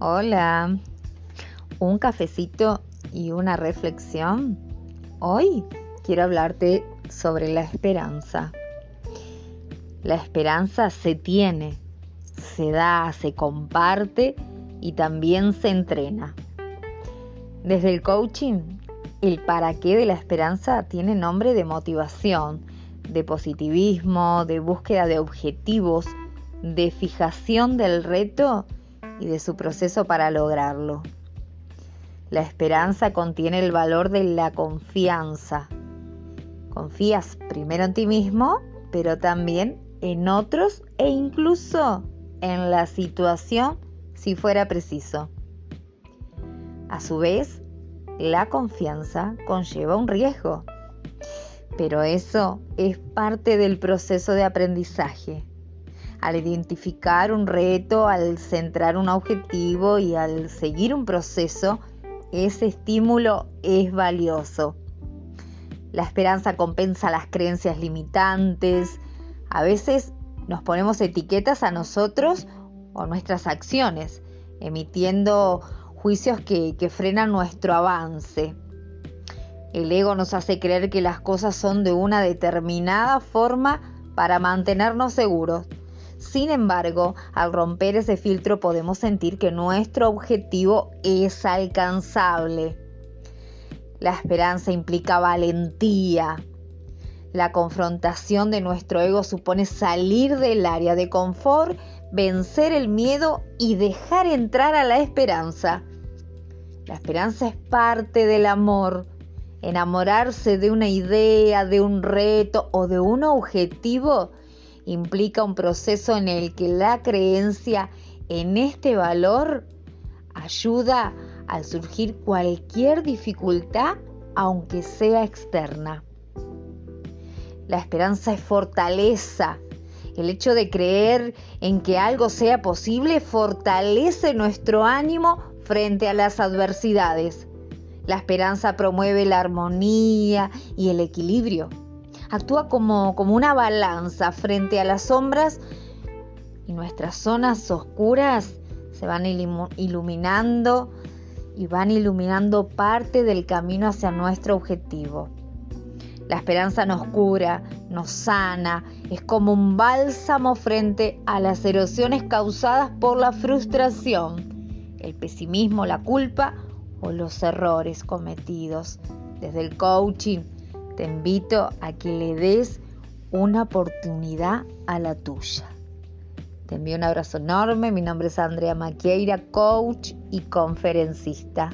Hola, un cafecito y una reflexión. Hoy quiero hablarte sobre la esperanza. La esperanza se tiene, se da, se comparte y también se entrena. Desde el coaching, el para qué de la esperanza tiene nombre de motivación, de positivismo, de búsqueda de objetivos, de fijación del reto y de su proceso para lograrlo. La esperanza contiene el valor de la confianza. Confías primero en ti mismo, pero también en otros e incluso en la situación si fuera preciso. A su vez, la confianza conlleva un riesgo, pero eso es parte del proceso de aprendizaje al identificar un reto, al centrar un objetivo y al seguir un proceso, ese estímulo es valioso. La esperanza compensa las creencias limitantes. A veces nos ponemos etiquetas a nosotros o nuestras acciones, emitiendo juicios que, frenan nuestro avance. El ego nos hace creer que las cosas son de una determinada forma para mantenernos seguros sin embargo, al romper ese filtro podemos sentir que nuestro objetivo es alcanzable. La esperanza implica valentía. La confrontación de nuestro ego supone salir del área de confort, vencer el miedo y dejar entrar a la esperanza. La esperanza es parte del amor. Enamorarse de una idea, de un reto o de un objetivo implica un proceso en el que la creencia en este valor ayuda al surgir cualquier dificultad, aunque sea externa. La esperanza es fortaleza. El hecho de creer en que algo sea posible fortalece nuestro ánimo frente a las adversidades. La esperanza promueve la armonía y el equilibrio actúa como, como una balanza frente a las sombras y nuestras zonas oscuras se van iluminando y van iluminando parte del camino hacia nuestro objetivo. La esperanza nos cura, nos sana, es como un bálsamo frente a las erosiones causadas por la frustración, el pesimismo, la culpa o los errores cometidos. Desde el coaching te invito a que le des una oportunidad a la tuya. Te envío un abrazo enorme. Mi nombre es Andrea Maqueira, coach y conferencista.